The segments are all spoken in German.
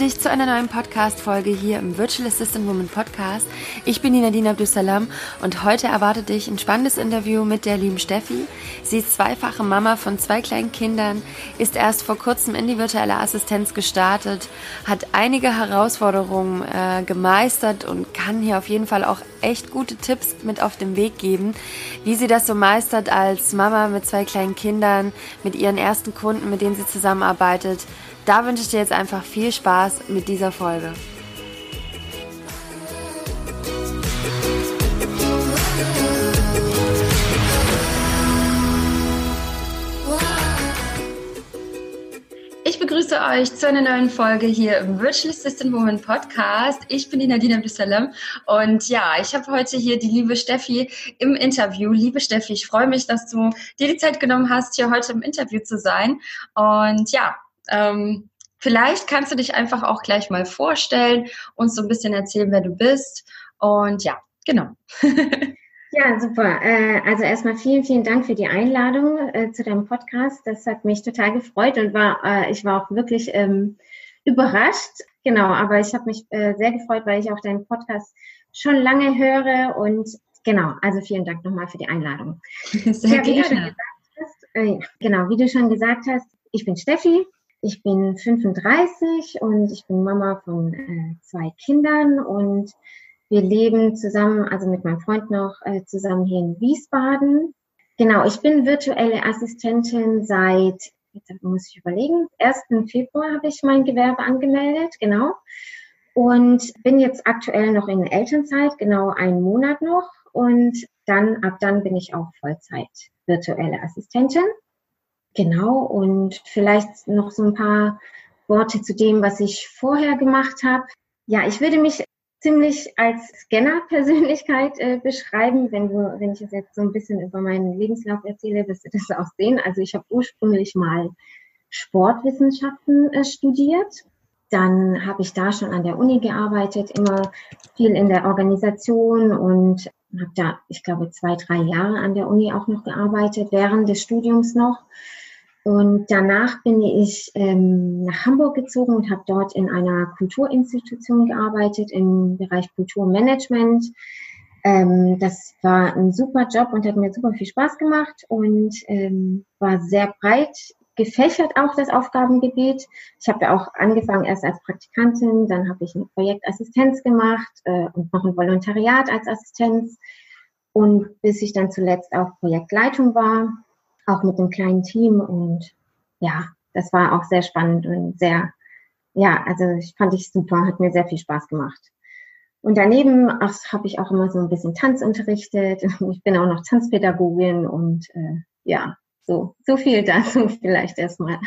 dich zu einer neuen Podcast-Folge hier im Virtual Assistant Woman Podcast. Ich bin die Nadine Abdussalam und heute erwartet dich ein spannendes Interview mit der lieben Steffi. Sie ist zweifache Mama von zwei kleinen Kindern, ist erst vor kurzem in die virtuelle Assistenz gestartet, hat einige Herausforderungen äh, gemeistert und kann hier auf jeden Fall auch echt gute Tipps mit auf den Weg geben, wie sie das so meistert als Mama mit zwei kleinen Kindern, mit ihren ersten Kunden, mit denen sie zusammenarbeitet da wünsche ich dir jetzt einfach viel Spaß mit dieser Folge. Begrüße euch zu einer neuen Folge hier im Virtual Assistant Woman Podcast. Ich bin die Nadine Abdussalam und ja, ich habe heute hier die liebe Steffi im Interview. Liebe Steffi, ich freue mich, dass du dir die Zeit genommen hast, hier heute im Interview zu sein. Und ja, ähm, vielleicht kannst du dich einfach auch gleich mal vorstellen, uns so ein bisschen erzählen, wer du bist. Und ja, genau. Ja, super. Äh, also erstmal vielen, vielen Dank für die Einladung äh, zu deinem Podcast. Das hat mich total gefreut und war, äh, ich war auch wirklich ähm, überrascht. Genau, aber ich habe mich sehr gefreut, weil ich auch deinen Podcast schon lange höre und genau, also vielen Dank nochmal für die Einladung. Sehr ja, gerne. Hast, genau, wie du schon gesagt hast, ich bin Steffi, ich bin 35 und ich bin Mama von äh, zwei Kindern und wir leben zusammen, also mit meinem Freund noch äh, zusammen hier in Wiesbaden. Genau, ich bin virtuelle Assistentin seit, jetzt muss ich überlegen, 1. Februar habe ich mein Gewerbe angemeldet, genau. Und bin jetzt aktuell noch in Elternzeit, genau einen Monat noch. Und dann, ab dann bin ich auch Vollzeit virtuelle Assistentin. Genau, und vielleicht noch so ein paar Worte zu dem, was ich vorher gemacht habe. Ja, ich würde mich ziemlich als Scanner-Persönlichkeit äh, beschreiben. Wenn, du, wenn ich jetzt so ein bisschen über meinen Lebenslauf erzähle, wirst du das auch sehen. Also ich habe ursprünglich mal Sportwissenschaften äh, studiert. Dann habe ich da schon an der Uni gearbeitet, immer viel in der Organisation und habe da, ich glaube, zwei, drei Jahre an der Uni auch noch gearbeitet, während des Studiums noch. Und danach bin ich ähm, nach Hamburg gezogen und habe dort in einer Kulturinstitution gearbeitet im Bereich Kulturmanagement. Ähm, das war ein super Job und hat mir super viel Spaß gemacht und ähm, war sehr breit gefächert auch das Aufgabengebiet. Ich habe ja auch angefangen erst als Praktikantin, dann habe ich eine Projektassistenz gemacht äh, und noch ein Volontariat als Assistenz und bis ich dann zuletzt auch Projektleitung war auch mit einem kleinen Team und ja, das war auch sehr spannend und sehr, ja, also ich fand ich super, hat mir sehr viel Spaß gemacht. Und daneben habe ich auch immer so ein bisschen Tanz unterrichtet. Ich bin auch noch Tanzpädagogin und äh, ja, so, so viel dazu vielleicht erstmal.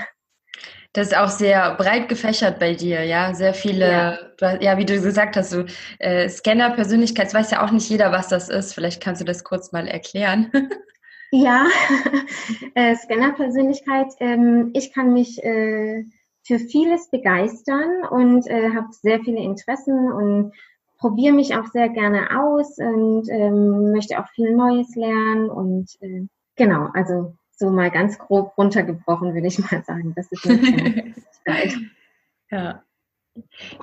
Das ist auch sehr breit gefächert bei dir, ja. Sehr viele, ja, ja wie du gesagt hast, so äh, Scanner-Persönlichkeit, weiß ja auch nicht jeder, was das ist. Vielleicht kannst du das kurz mal erklären. Ja, äh, Scanner-Persönlichkeit. Ähm, ich kann mich äh, für vieles begeistern und äh, habe sehr viele Interessen und probiere mich auch sehr gerne aus und ähm, möchte auch viel Neues lernen und äh, genau, also so mal ganz grob runtergebrochen, würde ich mal sagen. Das ist eine Ja.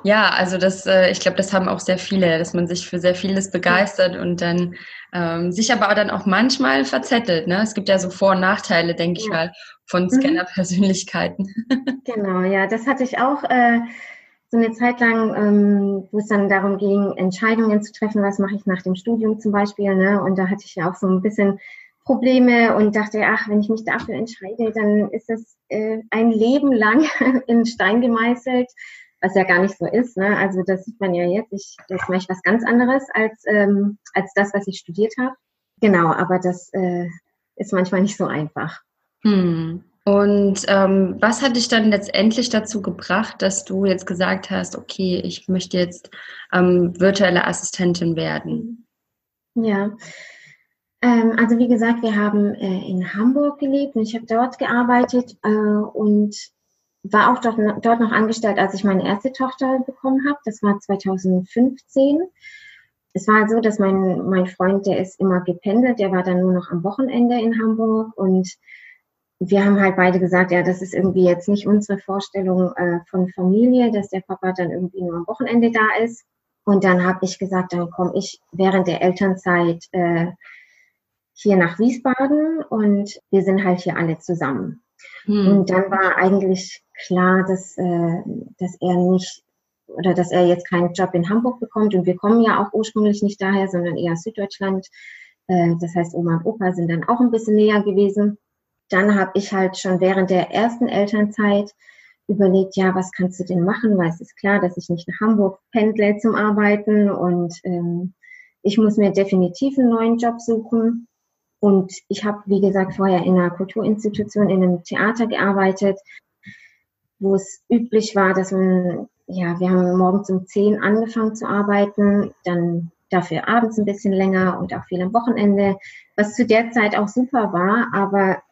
Ja, also das, äh, ich glaube, das haben auch sehr viele, dass man sich für sehr vieles begeistert und dann ähm, sich aber dann auch manchmal verzettelt. Ne? Es gibt ja so Vor- und Nachteile, denke ja. ich mal, von mhm. Scanner-Persönlichkeiten. Genau, ja, das hatte ich auch äh, so eine Zeit lang, ähm, wo es dann darum ging, Entscheidungen zu treffen, was mache ich nach dem Studium zum Beispiel. Ne? Und da hatte ich ja auch so ein bisschen Probleme und dachte, ach, wenn ich mich dafür entscheide, dann ist das äh, ein Leben lang in Stein gemeißelt was ja gar nicht so ist. Ne? Also das sieht man ja jetzt. Ich, jetzt mache ich was ganz anderes als, ähm, als das, was ich studiert habe. Genau, aber das äh, ist manchmal nicht so einfach. Hm. Und ähm, was hat dich dann letztendlich dazu gebracht, dass du jetzt gesagt hast, okay, ich möchte jetzt ähm, virtuelle Assistentin werden? Ja, ähm, also wie gesagt, wir haben äh, in Hamburg gelebt und ich habe dort gearbeitet äh, und war auch dort, dort noch angestellt, als ich meine erste Tochter bekommen habe. Das war 2015. Es war so, dass mein, mein Freund, der ist immer gependelt, der war dann nur noch am Wochenende in Hamburg und wir haben halt beide gesagt, ja, das ist irgendwie jetzt nicht unsere Vorstellung äh, von Familie, dass der Papa dann irgendwie nur am Wochenende da ist. Und dann habe ich gesagt, dann komme ich während der Elternzeit äh, hier nach Wiesbaden und wir sind halt hier alle zusammen. Hm. Und dann war eigentlich klar, dass, äh, dass er nicht oder dass er jetzt keinen Job in Hamburg bekommt. Und wir kommen ja auch ursprünglich nicht daher, sondern eher Süddeutschland. Äh, das heißt, Oma und Opa sind dann auch ein bisschen näher gewesen. Dann habe ich halt schon während der ersten Elternzeit überlegt, ja, was kannst du denn machen? Weil es ist klar, dass ich nicht nach Hamburg pendle zum Arbeiten und ähm, ich muss mir definitiv einen neuen Job suchen. Und ich habe, wie gesagt, vorher in einer Kulturinstitution, in einem Theater gearbeitet, wo es üblich war, dass man, ja, wir haben morgens um zehn angefangen zu arbeiten, dann dafür abends ein bisschen länger und auch viel am Wochenende, was zu der Zeit auch super war, aber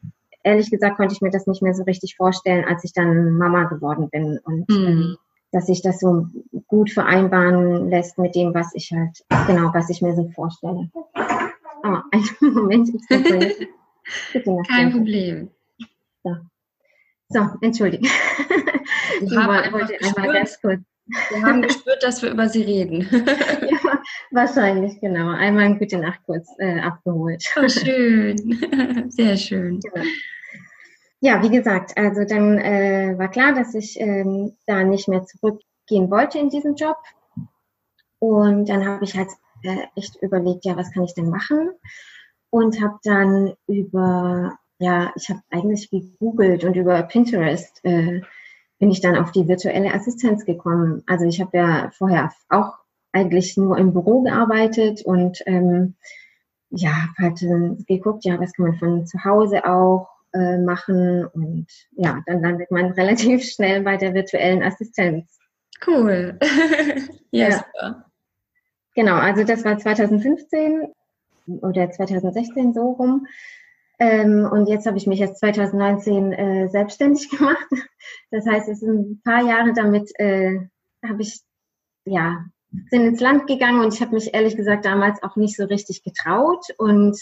ehrlich gesagt konnte ich mir das nicht mehr so richtig vorstellen, als ich dann Mama geworden bin und mhm. dass sich das so gut vereinbaren lässt mit dem, was ich halt, genau, was ich mir so vorstelle. Oh, einen Moment. Ich Bitte Kein Problem. So, so entschuldige. Ich wollte einmal ganz kurz. Wir haben gespürt, dass wir über sie reden. ja, wahrscheinlich, genau. Einmal eine gute Nacht kurz äh, abgeholt. Oh, schön. Sehr schön. Ja. ja, wie gesagt, also dann äh, war klar, dass ich ähm, da nicht mehr zurückgehen wollte in diesen Job. Und dann habe ich halt äh, echt überlegt, ja, was kann ich denn machen? Und habe dann über, ja, ich habe eigentlich gegoogelt und über Pinterest äh, bin ich dann auf die virtuelle Assistenz gekommen. Also ich habe ja vorher auch eigentlich nur im Büro gearbeitet und ähm, ja, habe halt äh, geguckt, ja, was kann man von zu Hause auch äh, machen und ja, dann landet man relativ schnell bei der virtuellen Assistenz. Cool. ja, ja. Genau, also das war 2015 oder 2016 so rum. Ähm, und jetzt habe ich mich erst 2019 äh, selbstständig gemacht. Das heißt, es sind ein paar Jahre damit, äh, habe ich, ja, sind ins Land gegangen und ich habe mich ehrlich gesagt damals auch nicht so richtig getraut und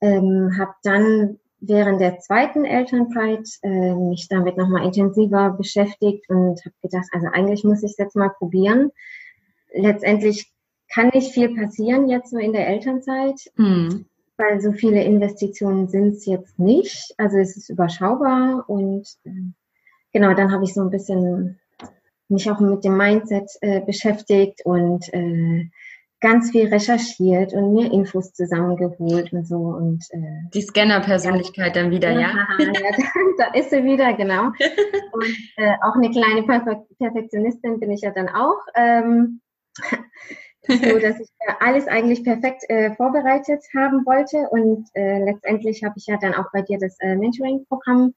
ähm, habe dann während der zweiten Elternzeit äh, mich damit nochmal intensiver beschäftigt und habe gedacht, also eigentlich muss ich es jetzt mal probieren. Letztendlich kann nicht viel passieren jetzt so in der Elternzeit. Mhm weil so viele Investitionen sind es jetzt nicht. Also es ist überschaubar und äh, genau, dann habe ich so ein bisschen mich auch mit dem Mindset äh, beschäftigt und äh, ganz viel recherchiert und mir Infos zusammengeholt und so und äh, die Scanner-Persönlichkeit ja. dann wieder, ja? ja da ist sie wieder, genau. und äh, auch eine kleine Perfektionistin bin ich ja dann auch. Ähm, so dass ich alles eigentlich perfekt äh, vorbereitet haben wollte. Und äh, letztendlich habe ich ja dann auch bei dir das äh, Mentoring-Programm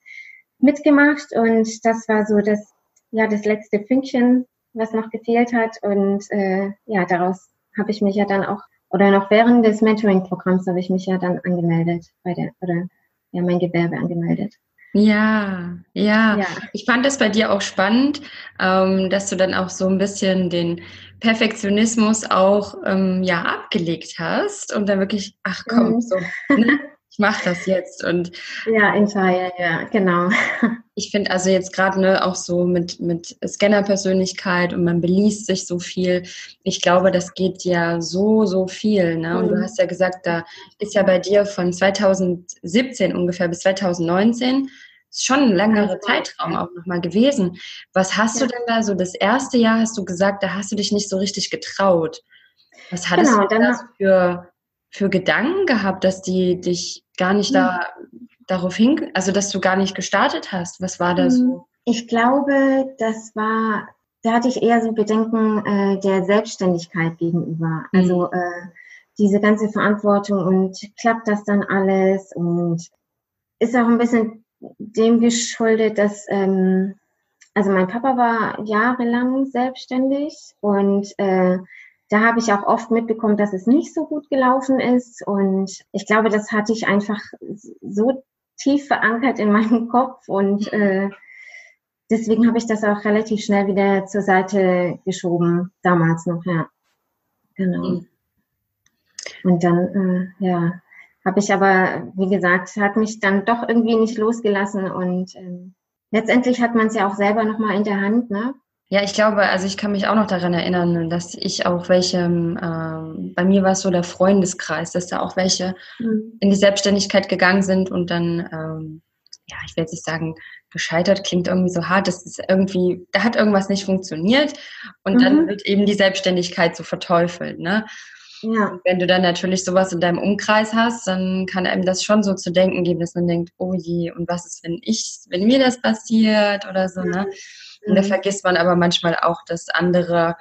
mitgemacht. Und das war so das, ja, das letzte Fünkchen, was noch gefehlt hat. Und äh, ja, daraus habe ich mich ja dann auch, oder noch während des Mentoring-Programms habe ich mich ja dann angemeldet bei der, oder ja, mein Gewerbe angemeldet. Ja, ja, ja. Ich fand das bei dir auch spannend, ähm, dass du dann auch so ein bisschen den Perfektionismus auch ähm, ja abgelegt hast und dann wirklich, ach komm, mhm. so, ne? ich mache das jetzt und ja, in Teil, ja, genau. Ich finde also jetzt gerade ne, auch so mit mit Scanner-Persönlichkeit und man beliest sich so viel. Ich glaube, das geht ja so so viel. Ne? Und mhm. du hast ja gesagt, da ist ja bei dir von 2017 ungefähr bis 2019 ist schon ein längerer Zeitraum auch nochmal gewesen. Was hast ja. du denn da so, das erste Jahr hast du gesagt, da hast du dich nicht so richtig getraut. Was hattest genau, du da für, für Gedanken gehabt, dass die dich gar nicht da hm. darauf hin, also dass du gar nicht gestartet hast? Was war da so? Hm. Ich glaube, das war, da hatte ich eher so Bedenken äh, der Selbstständigkeit gegenüber. Mhm. Also äh, diese ganze Verantwortung und klappt das dann alles und ist auch ein bisschen dem geschuldet, dass ähm, also mein Papa war jahrelang selbstständig und äh, da habe ich auch oft mitbekommen, dass es nicht so gut gelaufen ist. Und ich glaube, das hatte ich einfach so tief verankert in meinem Kopf und äh, deswegen habe ich das auch relativ schnell wieder zur Seite geschoben, damals noch, ja. Genau. Mhm. Und dann, äh, ja, habe ich aber, wie gesagt, hat mich dann doch irgendwie nicht losgelassen und ähm, letztendlich hat man es ja auch selber nochmal in der Hand, ne? Ja, ich glaube, also ich kann mich auch noch daran erinnern, dass ich auch welche, ähm, bei mir war es so der Freundeskreis, dass da auch welche mhm. in die Selbstständigkeit gegangen sind und dann, ähm, ja, ich will jetzt nicht sagen, gescheitert klingt irgendwie so hart, das ist irgendwie, da hat irgendwas nicht funktioniert und mhm. dann wird eben die Selbstständigkeit so verteufelt, ne? Ja. Und wenn du dann natürlich sowas in deinem Umkreis hast, dann kann einem das schon so zu denken geben, dass man denkt, oh je, und was ist, wenn ich, wenn mir das passiert oder so, ne? Und da mhm. vergisst man aber manchmal auch, dass andere,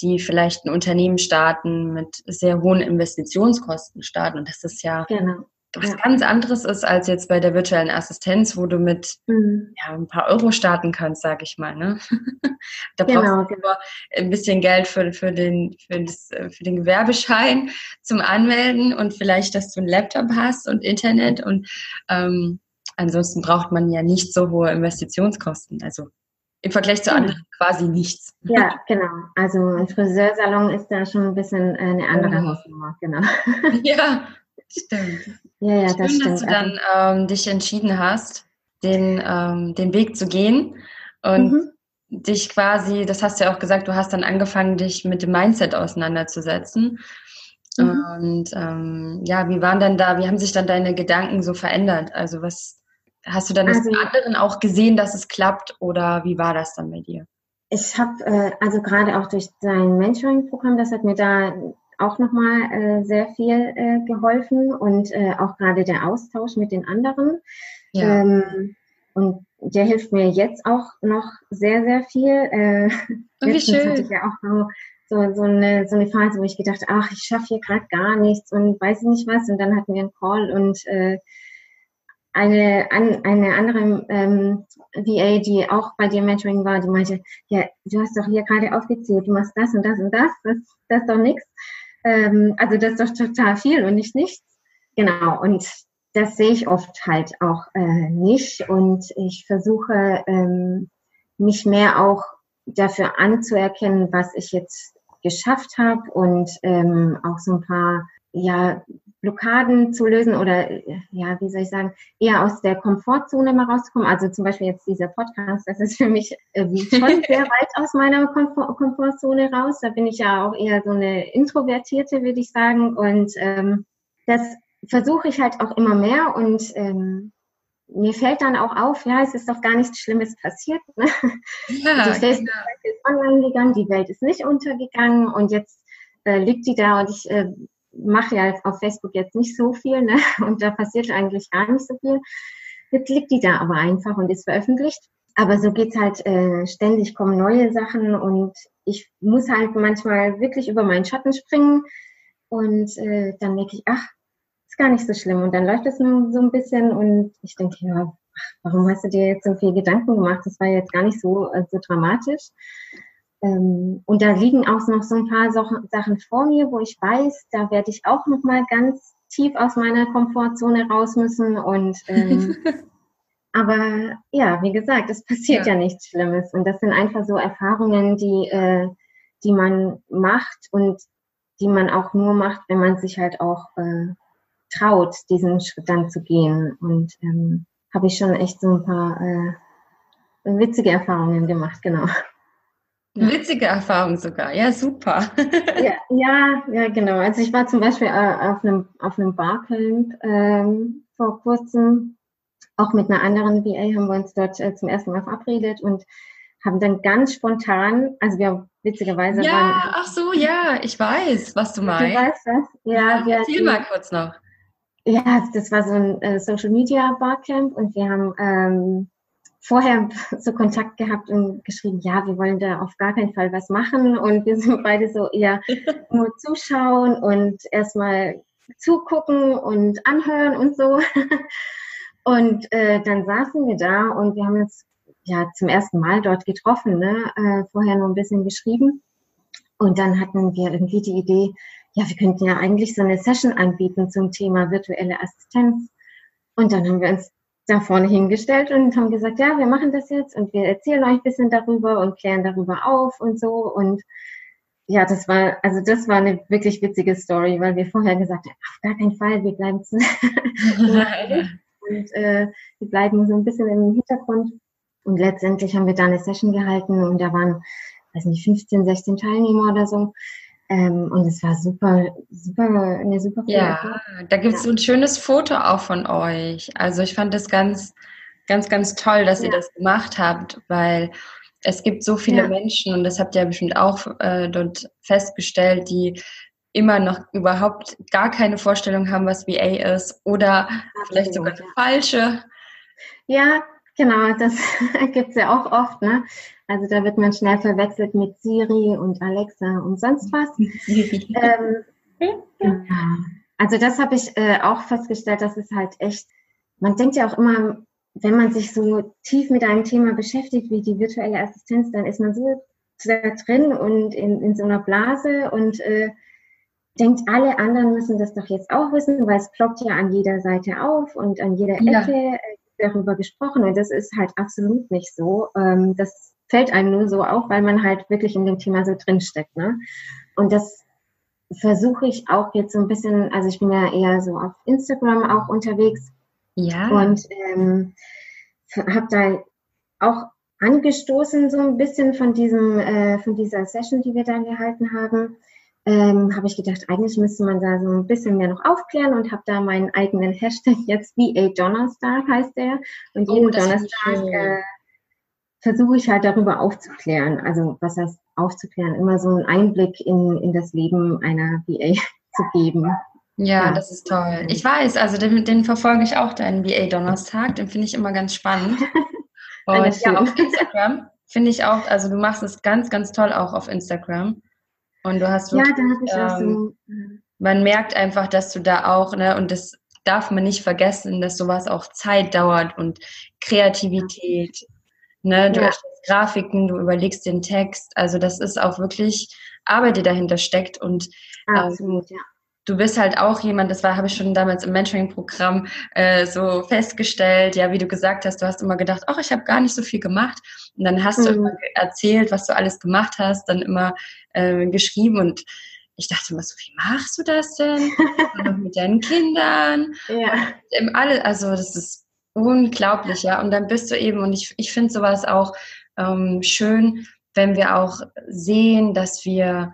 die vielleicht ein Unternehmen starten, mit sehr hohen Investitionskosten starten. Und das ist ja genau. was ja. ganz anderes ist als jetzt bei der virtuellen Assistenz, wo du mit mhm. ja, ein paar Euro starten kannst, sage ich mal. Ne? da genau, brauchst du genau. nur ein bisschen Geld für, für, den, für, das, für den Gewerbeschein zum Anmelden und vielleicht, dass du einen Laptop hast und Internet und ähm, ansonsten braucht man ja nicht so hohe Investitionskosten. Also im Vergleich zu anderen quasi nichts. Ja, genau. Also ein Friseursalon ist da schon ein bisschen eine andere. Hausnummer, genau. Ja, stimmt. Ja, ja, Schön, das stimmt. dass du dann ähm, dich entschieden hast, den, ähm, den Weg zu gehen und mhm. dich quasi, das hast du ja auch gesagt, du hast dann angefangen, dich mit dem Mindset auseinanderzusetzen. Mhm. Und ähm, ja, wie waren dann da, wie haben sich dann deine Gedanken so verändert? Also was, Hast du dann also, das anderen auch gesehen, dass es klappt oder wie war das dann bei dir? Ich habe äh, also gerade auch durch dein Mentoring-Programm, das hat mir da auch nochmal äh, sehr viel äh, geholfen und äh, auch gerade der Austausch mit den anderen. Ja. Ähm, und der hilft mir jetzt auch noch sehr, sehr viel. Äh, oh, wie schön. hatte ich ja auch so, so, so, eine, so eine Phase, wo ich gedacht ach, ich schaffe hier gerade gar nichts und weiß nicht was. Und dann hatten wir einen Call und äh, eine, an, eine andere ähm, VA, die auch bei dir Mentoring war, die meinte, ja, du hast doch hier gerade aufgezählt, du machst das und das und das, das, das ist doch nichts. Ähm, also das ist doch total viel und nicht nichts. Genau, und das sehe ich oft halt auch äh, nicht. Und ich versuche, ähm, mich mehr auch dafür anzuerkennen, was ich jetzt geschafft habe und ähm, auch so ein paar ja, Blockaden zu lösen oder, ja, wie soll ich sagen, eher aus der Komfortzone mal rauszukommen. Also zum Beispiel jetzt dieser Podcast, das ist für mich schon sehr weit aus meiner Komfort Komfortzone raus. Da bin ich ja auch eher so eine Introvertierte, würde ich sagen. Und ähm, das versuche ich halt auch immer mehr und ähm, mir fällt dann auch auf, ja, es ist doch gar nichts Schlimmes passiert. Ne? Ja, die Facebook genau. ist online gegangen, die Welt ist nicht untergegangen und jetzt äh, liegt die da und ich äh, mache ja auf Facebook jetzt nicht so viel ne? und da passiert eigentlich gar nicht so viel. Jetzt liegt die da aber einfach und ist veröffentlicht. Aber so geht's halt äh, ständig, kommen neue Sachen und ich muss halt manchmal wirklich über meinen Schatten springen und äh, dann denke ich, ach, ist gar nicht so schlimm. Und dann läuft es so ein bisschen und ich denke, ja, warum hast du dir jetzt so viel Gedanken gemacht? Das war jetzt gar nicht so, äh, so dramatisch. Ähm, und da liegen auch noch so ein paar Sachen vor mir, wo ich weiß, da werde ich auch noch mal ganz tief aus meiner Komfortzone raus müssen. Und ähm, aber ja, wie gesagt, es passiert ja. ja. nichts Schlimmes. Und das sind einfach so Erfahrungen, die, äh, die man macht und die man auch nur macht, wenn man sich halt auch äh, traut, diesen Schritt dann zu gehen. Und ähm, habe ich schon echt so ein paar äh, witzige Erfahrungen gemacht, genau. Eine witzige Erfahrung sogar, ja, super. ja, ja, ja, genau. Also ich war zum Beispiel äh, auf einem, auf einem Barcamp ähm, vor kurzem, auch mit einer anderen VA haben wir uns dort äh, zum ersten Mal verabredet und haben dann ganz spontan, also wir witzigerweise ja, waren. ach so, ja, ich weiß, was du meinst. Du weißt das? Ja, ja wir, erzähl die, mal kurz noch. Ja, das war so ein äh, Social Media Barcamp und wir haben ähm, vorher so Kontakt gehabt und geschrieben, ja, wir wollen da auf gar keinen Fall was machen und wir sind beide so eher nur zuschauen und erstmal zugucken und anhören und so. Und äh, dann saßen wir da und wir haben uns ja zum ersten Mal dort getroffen, ne? äh, vorher nur ein bisschen geschrieben. Und dann hatten wir irgendwie die Idee, ja, wir könnten ja eigentlich so eine Session anbieten zum Thema virtuelle Assistenz. Und dann haben wir uns da vorne hingestellt und haben gesagt, ja, wir machen das jetzt und wir erzählen euch ein bisschen darüber und klären darüber auf und so. Und ja, das war, also das war eine wirklich witzige Story, weil wir vorher gesagt haben, auf gar keinen Fall, wir bleiben zu und äh, wir bleiben so ein bisschen im Hintergrund. Und letztendlich haben wir da eine Session gehalten und da waren, weiß nicht, 15, 16 Teilnehmer oder so. Ähm, und es war super, super, eine super Ja, da gibt es ja. so ein schönes Foto auch von euch. Also ich fand das ganz, ganz, ganz toll, dass ja. ihr das gemacht habt, weil es gibt so viele ja. Menschen, und das habt ihr ja bestimmt auch äh, dort festgestellt, die immer noch überhaupt gar keine Vorstellung haben, was VA ist oder Absolut, vielleicht sogar ja. falsche. Ja, genau, das gibt es ja auch oft. Ne? Also da wird man schnell verwechselt mit Siri und Alexa und sonst was. ähm, genau. Also das habe ich äh, auch festgestellt, dass es halt echt, man denkt ja auch immer, wenn man sich so tief mit einem Thema beschäftigt wie die virtuelle Assistenz, dann ist man so da drin und in, in so einer Blase und äh, denkt, alle anderen müssen das doch jetzt auch wissen, weil es ploppt ja an jeder Seite auf und an jeder Ecke ja. Äh, darüber gesprochen und das ist halt absolut nicht so. Ähm, das fällt einem nur so auf, weil man halt wirklich in dem Thema so drinsteckt. Ne? Und das versuche ich auch jetzt so ein bisschen, also ich bin ja eher so auf Instagram auch unterwegs. Ja. Und ähm, habe da auch angestoßen so ein bisschen von diesem, äh, von dieser Session, die wir da gehalten haben. Ähm, habe ich gedacht, eigentlich müsste man da so ein bisschen mehr noch aufklären und habe da meinen eigenen Hashtag jetzt VA Donnerstag heißt der. Und jeden oh, Donnerstag äh, versuche ich halt darüber aufzuklären. Also was heißt aufzuklären? Immer so einen Einblick in, in das Leben einer VA zu geben. Ja, ja, das ist toll. Ich weiß, also den, den verfolge ich auch, deinen VA Donnerstag. Den finde ich immer ganz spannend. Und ja, auf Instagram finde ich auch, also du machst es ganz, ganz toll auch auf Instagram. Und du hast wirklich, ja, da auch so. Ähm, man merkt einfach, dass du da auch, ne, und das darf man nicht vergessen, dass sowas auch Zeit dauert und Kreativität Ne? Du ja. erstellst Grafiken, du überlegst den Text. Also das ist auch wirklich Arbeit, die dahinter steckt. Und Absolut, ähm, ja. Du bist halt auch jemand, das war, habe ich schon damals im Mentoring-Programm äh, so festgestellt, ja, wie du gesagt hast, du hast immer gedacht, ach, ich habe gar nicht so viel gemacht. Und dann hast mhm. du immer erzählt, was du alles gemacht hast, dann immer äh, geschrieben und ich dachte immer so, wie machst du das denn? mit deinen Kindern? Ja. Und, alle, also das ist Unglaublich, ja. Und dann bist du eben, und ich, ich finde sowas auch ähm, schön, wenn wir auch sehen, dass wir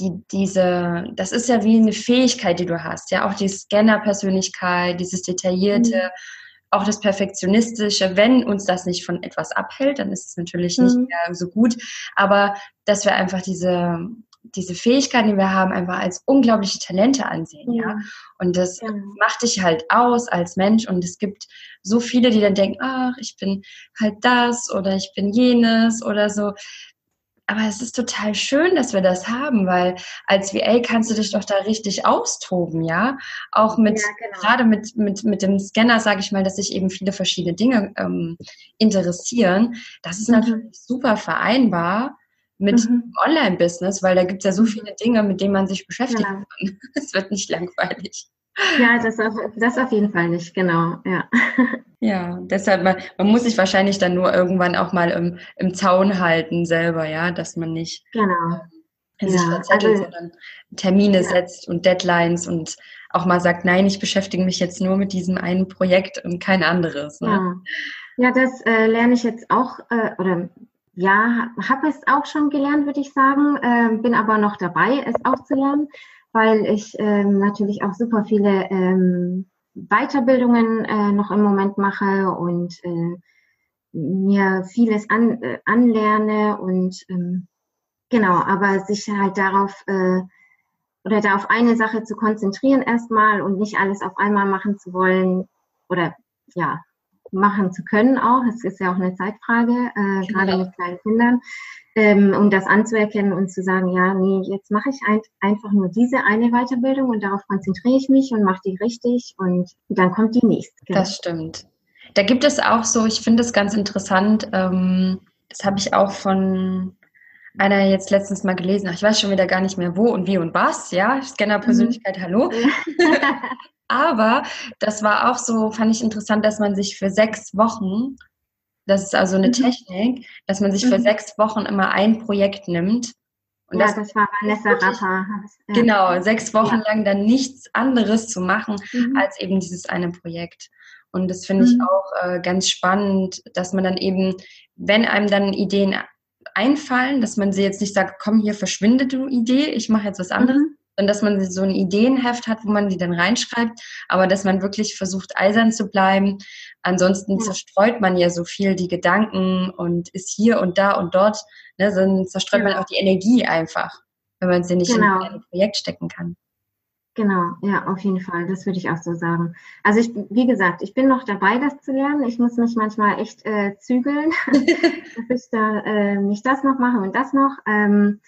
die, diese, das ist ja wie eine Fähigkeit, die du hast, ja, auch die Scanner-Persönlichkeit, dieses Detaillierte, mhm. auch das Perfektionistische, wenn uns das nicht von etwas abhält, dann ist es natürlich mhm. nicht mehr so gut, aber dass wir einfach diese, diese Fähigkeiten, die wir haben, einfach als unglaubliche Talente ansehen, ja. ja? Und das ja. macht dich halt aus als Mensch und es gibt so viele, die dann denken, ach, ich bin halt das oder ich bin jenes oder so. Aber es ist total schön, dass wir das haben, weil als VA kannst du dich doch da richtig austoben, ja. Auch mit, ja, genau. gerade mit, mit, mit dem Scanner, sage ich mal, dass sich eben viele verschiedene Dinge ähm, interessieren. Das ist mhm. natürlich super vereinbar mit mhm. Online-Business, weil da gibt es ja so mhm. viele Dinge, mit denen man sich beschäftigen ja. kann. Es wird nicht langweilig. Ja, das auf, das auf jeden Fall nicht, genau, ja. Ja, deshalb, man, man muss sich wahrscheinlich dann nur irgendwann auch mal im, im Zaun halten selber, ja, dass man nicht genau. äh, sich ja, verzettelt, also, sondern Termine ja. setzt und Deadlines und auch mal sagt, nein, ich beschäftige mich jetzt nur mit diesem einen Projekt und kein anderes. Ne? Ja. ja, das äh, lerne ich jetzt auch, äh, oder ja, habe es auch schon gelernt, würde ich sagen, äh, bin aber noch dabei, es auch zu lernen weil ich ähm, natürlich auch super viele ähm, Weiterbildungen äh, noch im Moment mache und äh, mir vieles an, äh, anlerne und ähm, genau, aber sich halt darauf äh, oder da auf eine Sache zu konzentrieren erstmal und nicht alles auf einmal machen zu wollen oder ja, machen zu können auch. Es ist ja auch eine Zeitfrage, äh, gerade mit kleinen Kindern ähm, um das anzuerkennen und zu sagen, ja, nee, jetzt mache ich ein, einfach nur diese eine Weiterbildung und darauf konzentriere ich mich und mache die richtig und dann kommt die nächste. Genau. Das stimmt. Da gibt es auch so, ich finde es ganz interessant, ähm, das habe ich auch von einer jetzt letztens mal gelesen, ich weiß schon wieder gar nicht mehr wo und wie und was, ja, Scanner-Persönlichkeit, mhm. hallo. Aber das war auch so, fand ich interessant, dass man sich für sechs Wochen das ist also eine mhm. Technik, dass man sich für mhm. sechs Wochen immer ein Projekt nimmt Und ja, das, das war Vanessa Rapper. Ja. Genau, sechs Wochen ja. lang dann nichts anderes zu machen, mhm. als eben dieses eine Projekt. Und das finde ich mhm. auch äh, ganz spannend, dass man dann eben, wenn einem dann Ideen einfallen, dass man sie jetzt nicht sagt, komm, hier verschwindet du Idee, ich mache jetzt was anderes, mhm. sondern dass man so ein Ideenheft hat, wo man die dann reinschreibt, aber dass man wirklich versucht, eisern zu bleiben. Ansonsten ja. zerstreut man ja so viel die Gedanken und ist hier und da und dort, ne, dann zerstreut ja. man auch die Energie einfach, wenn man sie nicht genau. in ein Projekt stecken kann. Genau, ja, auf jeden Fall. Das würde ich auch so sagen. Also ich, wie gesagt, ich bin noch dabei, das zu lernen. Ich muss mich manchmal echt äh, zügeln, dass ich da äh, nicht das noch mache und das noch. Ähm,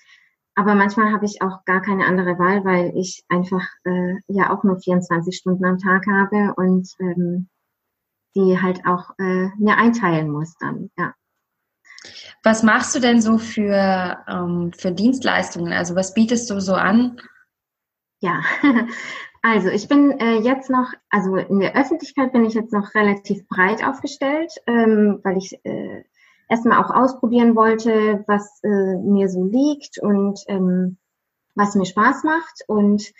aber manchmal habe ich auch gar keine andere Wahl, weil ich einfach äh, ja auch nur 24 Stunden am Tag habe und ähm, die halt auch äh, mir einteilen muss dann, ja. Was machst du denn so für, ähm, für Dienstleistungen? Also was bietest du so an? Ja, also ich bin äh, jetzt noch, also in der Öffentlichkeit bin ich jetzt noch relativ breit aufgestellt, ähm, weil ich äh, erstmal auch ausprobieren wollte, was äh, mir so liegt und ähm, was mir Spaß macht. Und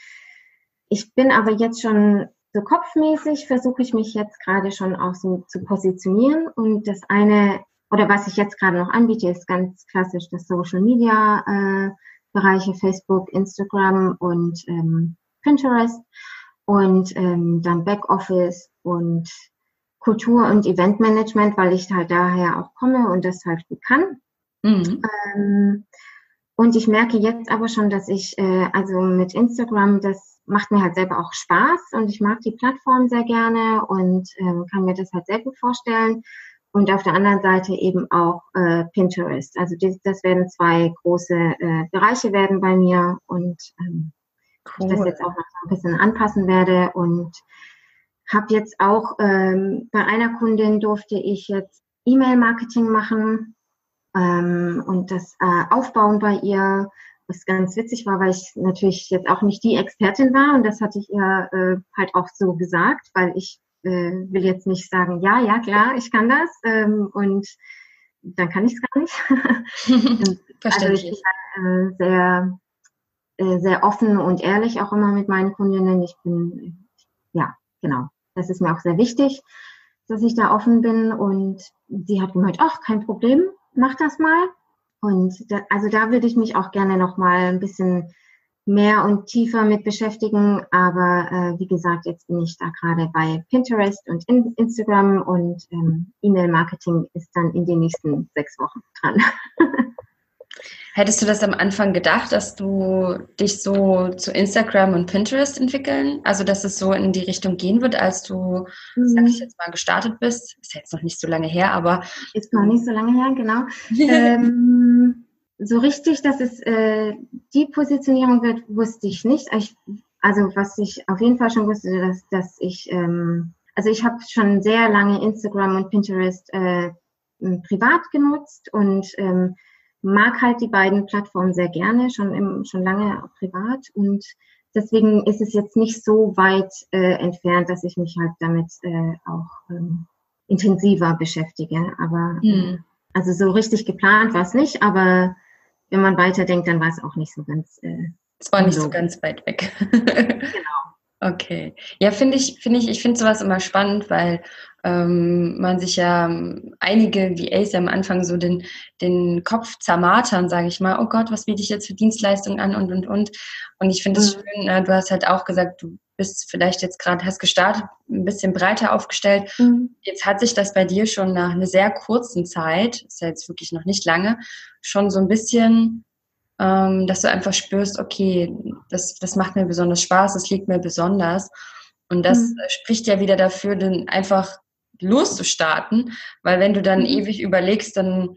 ich bin aber jetzt schon so kopfmäßig, versuche ich mich jetzt gerade schon auch so zu positionieren. Und das eine, oder was ich jetzt gerade noch anbiete, ist ganz klassisch das Social Media. Äh, Bereiche Facebook, Instagram und ähm, Pinterest und ähm, dann Backoffice und Kultur- und Eventmanagement, weil ich halt daher auch komme und das halt gut kann. Mhm. Ähm, und ich merke jetzt aber schon, dass ich, äh, also mit Instagram, das macht mir halt selber auch Spaß und ich mag die Plattform sehr gerne und ähm, kann mir das halt sehr gut vorstellen und auf der anderen Seite eben auch äh, Pinterest. Also das, das werden zwei große äh, Bereiche werden bei mir und ähm, cool. ich das jetzt auch noch so ein bisschen anpassen werde und habe jetzt auch ähm, bei einer Kundin durfte ich jetzt E-Mail-Marketing machen ähm, und das äh, aufbauen bei ihr, was ganz witzig war, weil ich natürlich jetzt auch nicht die Expertin war und das hatte ich ihr äh, halt auch so gesagt, weil ich äh, will jetzt nicht sagen, ja, ja, klar, ich kann das ähm, und dann kann ich es gar nicht. also ich bin äh, sehr, äh, sehr offen und ehrlich auch immer mit meinen Kundinnen. Ich bin, ja, genau. Das ist mir auch sehr wichtig, dass ich da offen bin und sie hat gemeint, ach, kein Problem, mach das mal. Und da, also da würde ich mich auch gerne noch mal ein bisschen mehr und tiefer mit beschäftigen. Aber äh, wie gesagt, jetzt bin ich da gerade bei Pinterest und in Instagram und ähm, E-Mail-Marketing ist dann in den nächsten sechs Wochen dran. Hättest du das am Anfang gedacht, dass du dich so zu Instagram und Pinterest entwickeln? Also, dass es so in die Richtung gehen wird, als du, mhm. sag ich jetzt mal, gestartet bist? Ist jetzt noch nicht so lange her, aber. Ist noch nicht so lange her, genau. ähm, so richtig, dass es äh, die Positionierung wird, wusste ich nicht. Ich, also was ich auf jeden Fall schon wusste, dass, dass ich, ähm, also ich habe schon sehr lange Instagram und Pinterest äh, privat genutzt und ähm, mag halt die beiden Plattformen sehr gerne, schon, im, schon lange privat und deswegen ist es jetzt nicht so weit äh, entfernt, dass ich mich halt damit äh, auch ähm, intensiver beschäftige. Aber mhm. also so richtig geplant war es nicht, aber wenn man weiterdenkt, dann war es auch nicht so ganz. Äh, es war nicht so ganz weit weg. genau. Okay. Ja, finde ich, finde ich, ich finde sowas immer spannend, weil ähm, man sich ja ähm, einige VAs ja am Anfang so den, den Kopf zermartern, sage ich mal, oh Gott, was biete ich jetzt für Dienstleistungen an und und und. Und ich finde es mhm. schön, äh, du hast halt auch gesagt, du bist vielleicht jetzt gerade, hast gestartet, ein bisschen breiter aufgestellt. Mhm. Jetzt hat sich das bei dir schon nach einer sehr kurzen Zeit, ist ja jetzt wirklich noch nicht lange, schon so ein bisschen ähm, dass du einfach spürst, okay, das, das macht mir besonders Spaß, das liegt mir besonders. Und das mhm. spricht ja wieder dafür, dann einfach loszustarten, weil wenn du dann mhm. ewig überlegst, dann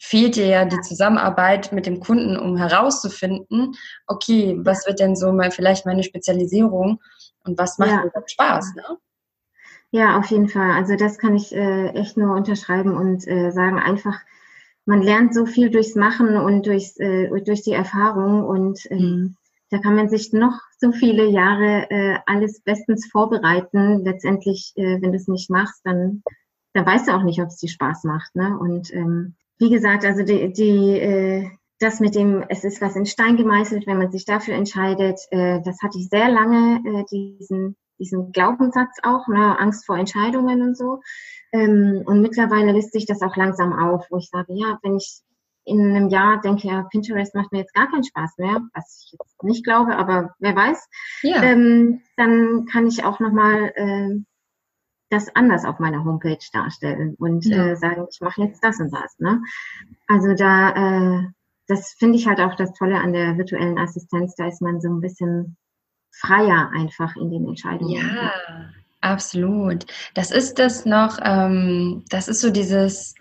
fehlt dir ja die Zusammenarbeit mit dem Kunden, um herauszufinden, okay, was wird denn so mal vielleicht meine Spezialisierung und was macht ja. mir Spaß, ne? Ja, auf jeden Fall. Also das kann ich äh, echt nur unterschreiben und äh, sagen, einfach man lernt so viel durchs Machen und durchs, äh, durch die Erfahrung und ähm, mhm. da kann man sich noch so viele Jahre äh, alles bestens vorbereiten. Letztendlich, äh, wenn du es nicht machst, dann, dann weißt du auch nicht, ob es dir Spaß macht. Ne? Und ähm, wie gesagt, also die, die, äh, das mit dem, es ist was in Stein gemeißelt, wenn man sich dafür entscheidet, äh, das hatte ich sehr lange, äh, diesen, diesen Glaubenssatz auch, ne, Angst vor Entscheidungen und so. Ähm, und mittlerweile löst sich das auch langsam auf, wo ich sage, ja, wenn ich in einem Jahr denke, ja, Pinterest macht mir jetzt gar keinen Spaß mehr, was ich jetzt nicht glaube, aber wer weiß, ja. ähm, dann kann ich auch nochmal äh, das anders auf meiner Homepage darstellen und ja. äh, sagen, ich mache jetzt das und das. Ne? Also da, äh, das finde ich halt auch das Tolle an der virtuellen Assistenz, da ist man so ein bisschen freier einfach in den Entscheidungen. Ja, absolut. Das ist das noch, ähm, das ist so dieses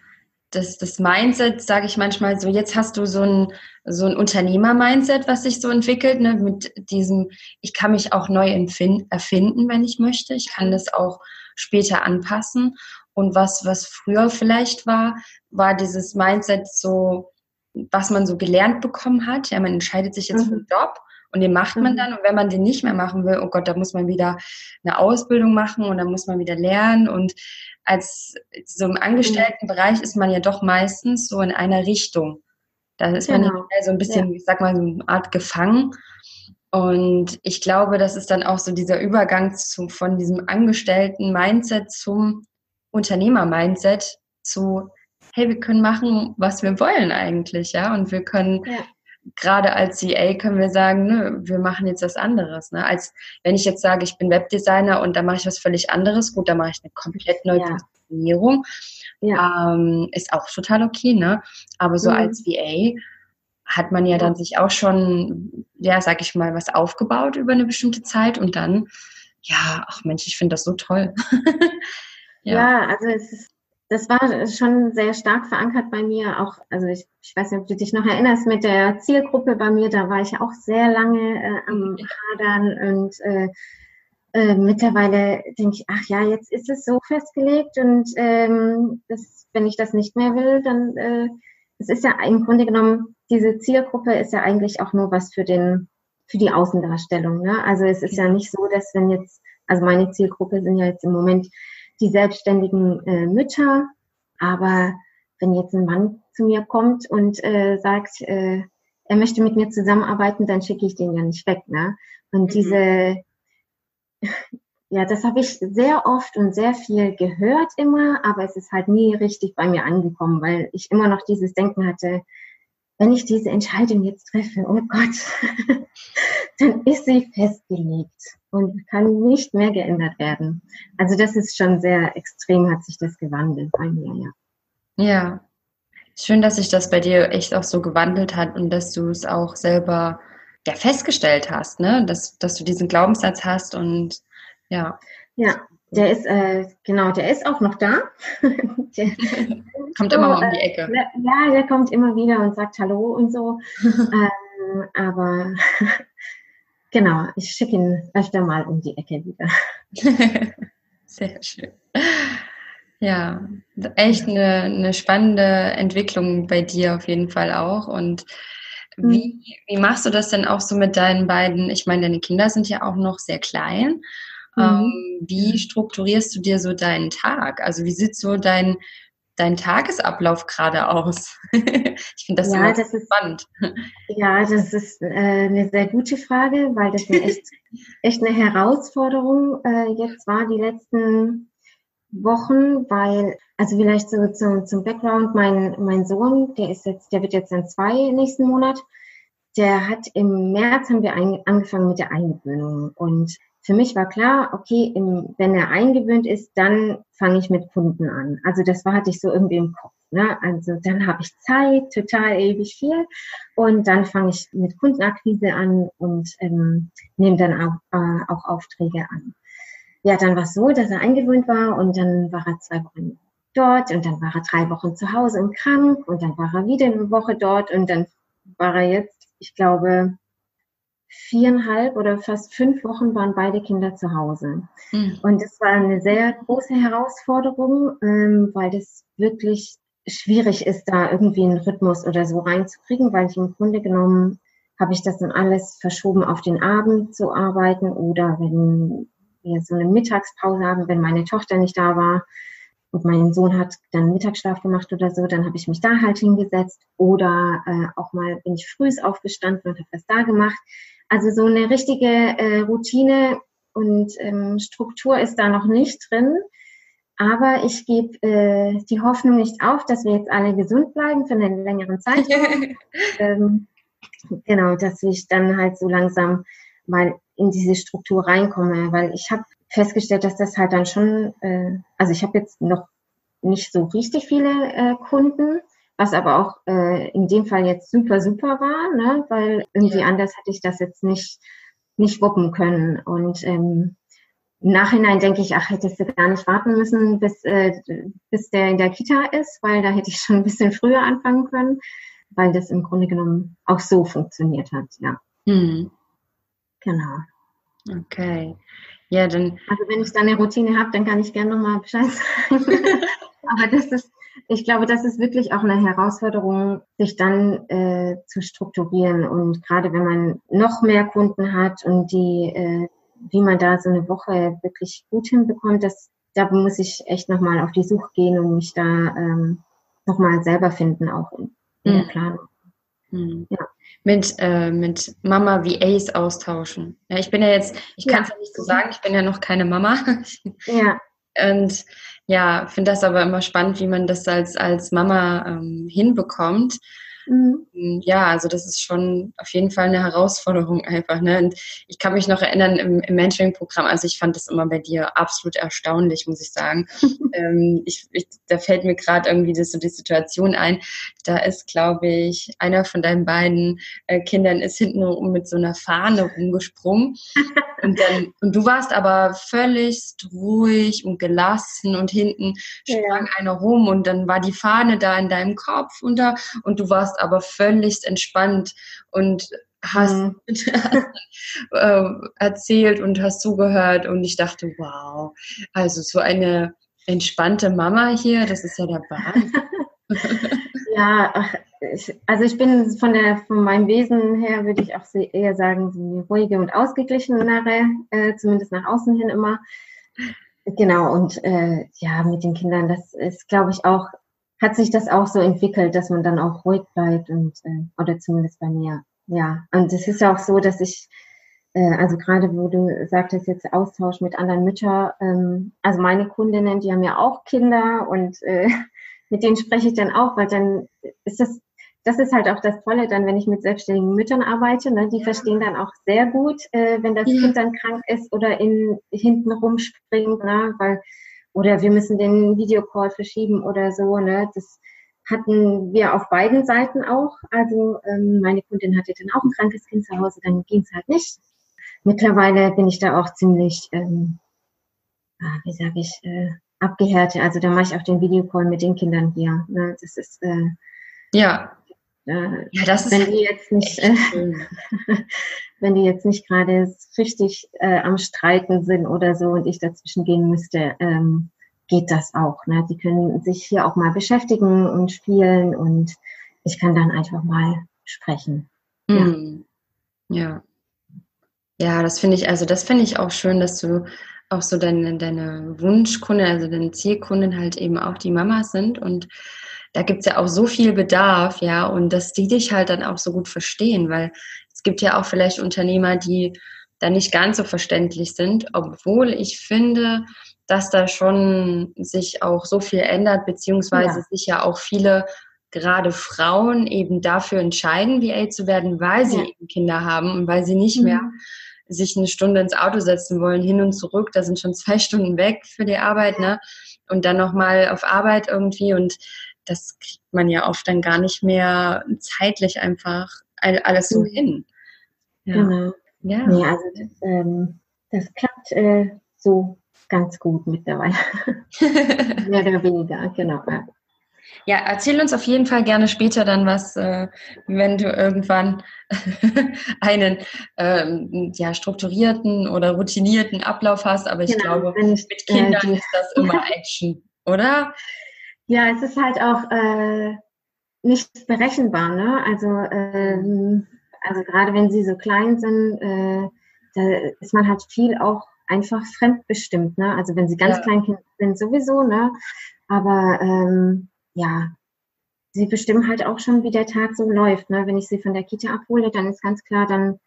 das, das Mindset, sage ich manchmal so, jetzt hast du so ein, so ein Unternehmer-Mindset, was sich so entwickelt, ne, mit diesem, ich kann mich auch neu erfinden, wenn ich möchte. Ich kann das auch später anpassen. Und was, was früher vielleicht war, war dieses Mindset so, was man so gelernt bekommen hat. Ja, man entscheidet sich jetzt mhm. für einen Job und den macht man mhm. dann. Und wenn man den nicht mehr machen will, oh Gott, da muss man wieder eine Ausbildung machen und dann muss man wieder lernen. Und als so im Angestelltenbereich ist man ja doch meistens so in einer Richtung. Da ist genau. man ja so ein bisschen, ja. ich sag mal, so eine Art gefangen. Und ich glaube, das ist dann auch so dieser Übergang zu, von diesem Angestellten-Mindset zum Unternehmer-Mindset zu, hey, wir können machen, was wir wollen eigentlich, ja, und wir können ja gerade als CA können wir sagen, ne, wir machen jetzt was anderes. Ne? Als wenn ich jetzt sage, ich bin Webdesigner und da mache ich was völlig anderes, gut, da mache ich eine komplett neue ja. Positionierung. Ja. Ähm, ist auch total okay, ne? Aber so mhm. als VA hat man ja dann sich auch schon, ja, sag ich mal, was aufgebaut über eine bestimmte Zeit und dann, ja, ach Mensch, ich finde das so toll. ja. ja, also es ist das war schon sehr stark verankert bei mir. Auch, also ich, ich weiß nicht, ob du dich noch erinnerst mit der Zielgruppe bei mir, da war ich auch sehr lange äh, am Hadern und äh, äh, mittlerweile denke ich, ach ja, jetzt ist es so festgelegt und ähm, das, wenn ich das nicht mehr will, dann äh, es ist ja im Grunde genommen, diese Zielgruppe ist ja eigentlich auch nur was für den, für die Außendarstellung. Ne? Also es ist ja nicht so, dass wenn jetzt, also meine Zielgruppe sind ja jetzt im Moment die selbstständigen äh, Mütter. Aber wenn jetzt ein Mann zu mir kommt und äh, sagt, äh, er möchte mit mir zusammenarbeiten, dann schicke ich den ja nicht weg. Ne? Und mhm. diese, ja, das habe ich sehr oft und sehr viel gehört immer, aber es ist halt nie richtig bei mir angekommen, weil ich immer noch dieses Denken hatte, wenn ich diese Entscheidung jetzt treffe, oh Gott, dann ist sie festgelegt und kann nicht mehr geändert werden. Also das ist schon sehr extrem, hat sich das gewandelt bei mir, ja. Ja, schön, dass sich das bei dir echt auch so gewandelt hat und dass du es auch selber ja festgestellt hast, ne, dass, dass du diesen Glaubenssatz hast und ja. Ja, der ist, äh, genau, der ist auch noch da. der, kommt immer mal um die Ecke. Äh, ja, der kommt immer wieder und sagt Hallo und so. ähm, aber genau, ich schicke ihn öfter mal um die Ecke wieder. Sehr schön. Ja, echt eine, eine spannende Entwicklung bei dir auf jeden Fall auch. Und wie, mhm. wie machst du das denn auch so mit deinen beiden? Ich meine, deine Kinder sind ja auch noch sehr klein. Mhm. Ähm, wie strukturierst du dir so deinen Tag? Also wie sieht so dein, dein Tagesablauf gerade aus? ich finde das, ja, das ist, spannend. Ja, das ist äh, eine sehr gute Frage, weil das echt, echt eine Herausforderung äh, jetzt war die letzten Wochen, weil, also vielleicht so zum, zum Background, mein, mein Sohn, der ist jetzt, der wird jetzt in zwei nächsten Monat, der hat im März haben wir ein, angefangen mit der Eingewöhnung und für mich war klar, okay, im, wenn er eingewöhnt ist, dann fange ich mit Kunden an. Also das war, hatte ich so irgendwie im Kopf. Ne? Also dann habe ich Zeit, total ewig viel. Und dann fange ich mit Kundenakquise an und ähm, nehme dann auch, äh, auch Aufträge an. Ja, dann war es so, dass er eingewöhnt war und dann war er zwei Wochen dort und dann war er drei Wochen zu Hause und krank und dann war er wieder eine Woche dort und dann war er jetzt, ich glaube, viereinhalb oder fast fünf Wochen waren beide Kinder zu Hause. Mhm. Und das war eine sehr große Herausforderung, ähm, weil das wirklich schwierig ist, da irgendwie einen Rhythmus oder so reinzukriegen, weil ich im Grunde genommen habe ich das dann alles verschoben auf den Abend zu arbeiten oder wenn wir so eine Mittagspause haben, wenn meine Tochter nicht da war, und mein Sohn hat dann Mittagsschlaf gemacht oder so, dann habe ich mich da halt hingesetzt oder äh, auch mal bin ich früh aufgestanden und habe was da gemacht. Also so eine richtige äh, Routine und ähm, Struktur ist da noch nicht drin. Aber ich gebe äh, die Hoffnung nicht auf, dass wir jetzt alle gesund bleiben für einen längeren Zeitraum. ähm, genau, dass ich dann halt so langsam mal in diese Struktur reinkomme, weil ich habe festgestellt, dass das halt dann schon, äh, also ich habe jetzt noch nicht so richtig viele äh, Kunden, was aber auch äh, in dem Fall jetzt super, super war, ne? weil irgendwie ja. anders hätte ich das jetzt nicht, nicht wuppen können. Und ähm, im Nachhinein denke ich, ach, hättest du gar nicht warten müssen, bis, äh, bis der in der Kita ist, weil da hätte ich schon ein bisschen früher anfangen können, weil das im Grunde genommen auch so funktioniert hat, ja. Hm. Genau. Okay. Ja, dann. Also wenn ich dann eine Routine habe, dann kann ich gerne nochmal Bescheid sagen. Aber das ist, ich glaube, das ist wirklich auch eine Herausforderung, sich dann äh, zu strukturieren. Und gerade wenn man noch mehr Kunden hat und die, äh, wie man da so eine Woche wirklich gut hinbekommt, das, da muss ich echt nochmal auf die Suche gehen und mich da ähm, nochmal selber finden, auch in, in mhm. der Planung. Mhm. Ja mit, äh, mit Mama VAs austauschen. Ja, ich bin ja jetzt, ich kann es ja nicht so sagen, ich bin ja noch keine Mama. Ja. Und ja, finde das aber immer spannend, wie man das als, als Mama ähm, hinbekommt. Mhm. Ja, also das ist schon auf jeden Fall eine Herausforderung einfach. Ne? Und ich kann mich noch erinnern im, im Mentoring-Programm, also ich fand das immer bei dir absolut erstaunlich, muss ich sagen. ähm, ich, ich, da fällt mir gerade irgendwie das, so die Situation ein. Da ist, glaube ich, einer von deinen beiden äh, Kindern ist hinten mit so einer Fahne rumgesprungen. und, dann, und du warst aber völlig ruhig und gelassen und hinten sprang ja. einer rum und dann war die Fahne da in deinem Kopf und da und du warst aber völlig entspannt und hast mhm. äh, erzählt und hast zugehört und ich dachte, wow, also so eine entspannte Mama hier, das ist ja der Wahnsinn. ja, ach, ich, also ich bin von der von meinem Wesen her würde ich auch eher sagen, so eine ruhige und ausgeglichenere, äh, zumindest nach außen hin immer. Genau, und äh, ja, mit den Kindern, das ist, glaube ich, auch hat sich das auch so entwickelt, dass man dann auch ruhig bleibt und äh, oder zumindest bei mir. Ja, und es ist ja auch so, dass ich äh, also gerade wo du sagtest jetzt Austausch mit anderen Müttern, ähm, also meine Kundinnen, die haben ja auch Kinder und äh, mit denen spreche ich dann auch, weil dann ist das das ist halt auch das Tolle dann, wenn ich mit selbstständigen Müttern arbeite. Ne? Die ja. verstehen dann auch sehr gut, äh, wenn das ja. Kind dann krank ist oder in hinten rumspringt, ne? weil oder wir müssen den Videocall verschieben oder so. Ne? Das hatten wir auf beiden Seiten auch. Also ähm, meine Kundin hatte dann auch ein krankes Kind zu Hause, dann ging es halt nicht. Mittlerweile bin ich da auch ziemlich, ähm, ah, wie sage ich, äh, abgehärtet. Also da mache ich auch den Videocall mit den Kindern hier. Ne? Das ist äh, ja. Ja, das ist wenn die jetzt nicht, äh, wenn die jetzt nicht gerade richtig äh, am Streiten sind oder so und ich dazwischen gehen müsste, ähm, geht das auch. Ne? Die können sich hier auch mal beschäftigen und spielen und ich kann dann einfach mal sprechen. Mhm. Ja. Ja, das finde ich, also das finde ich auch schön, dass du auch so deine, deine Wunschkunden, also deine Zielkunden halt eben auch die Mamas sind und da gibt es ja auch so viel Bedarf, ja, und dass die dich halt dann auch so gut verstehen, weil es gibt ja auch vielleicht Unternehmer, die da nicht ganz so verständlich sind, obwohl ich finde, dass da schon sich auch so viel ändert, beziehungsweise ja. sich ja auch viele gerade Frauen eben dafür entscheiden, VA zu werden, weil sie ja. Kinder haben und weil sie nicht mhm. mehr sich eine Stunde ins Auto setzen wollen, hin und zurück, da sind schon zwei Stunden weg für die Arbeit, ne? Und dann nochmal auf Arbeit irgendwie und das kriegt man ja oft dann gar nicht mehr zeitlich einfach alles so mhm. hin. Ja. Genau. Ja. Nee, also das, ähm, das klappt äh, so ganz gut mittlerweile. Mehr oder weniger, genau. Ja. Ja, erzähl uns auf jeden Fall gerne später dann was, äh, wenn du irgendwann einen ähm, ja, strukturierten oder routinierten Ablauf hast. Aber ich genau, glaube, ich, mit Kindern äh, ist das immer Action, oder? Ja, es ist halt auch äh, nicht berechenbar. Ne? Also, ähm, also gerade wenn sie so klein sind, äh, da ist man halt viel auch einfach fremdbestimmt. Ne? Also wenn sie ganz ja. klein sind sowieso, ne? Aber ähm, ja, sie bestimmen halt auch schon, wie der Tag so läuft. Ne? Wenn ich sie von der Kita abhole, dann ist ganz klar, dann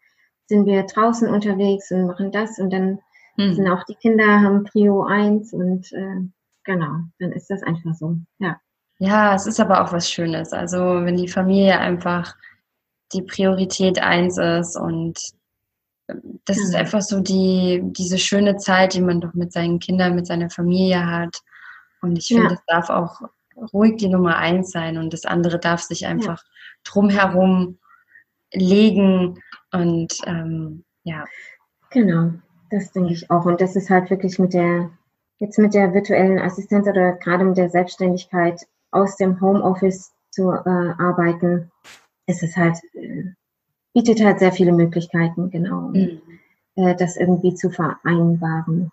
sind wir draußen unterwegs und machen das und dann hm. sind auch die Kinder haben Prio 1 und äh, genau, dann ist das einfach so, ja. Ja, es ist aber auch was Schönes. Also wenn die Familie einfach die Priorität 1 ist und ähm, das ja. ist einfach so die, diese schöne Zeit, die man doch mit seinen Kindern, mit seiner Familie hat. Und ich finde, ja. das darf auch ruhig die Nummer eins sein und das andere darf sich einfach ja. drumherum legen und ähm, ja. Genau, das denke ich auch. Und das ist halt wirklich mit der, jetzt mit der virtuellen Assistenz oder gerade mit der Selbstständigkeit aus dem Homeoffice zu äh, arbeiten, ist es halt, äh, bietet halt sehr viele Möglichkeiten, genau, mhm. äh, das irgendwie zu vereinbaren.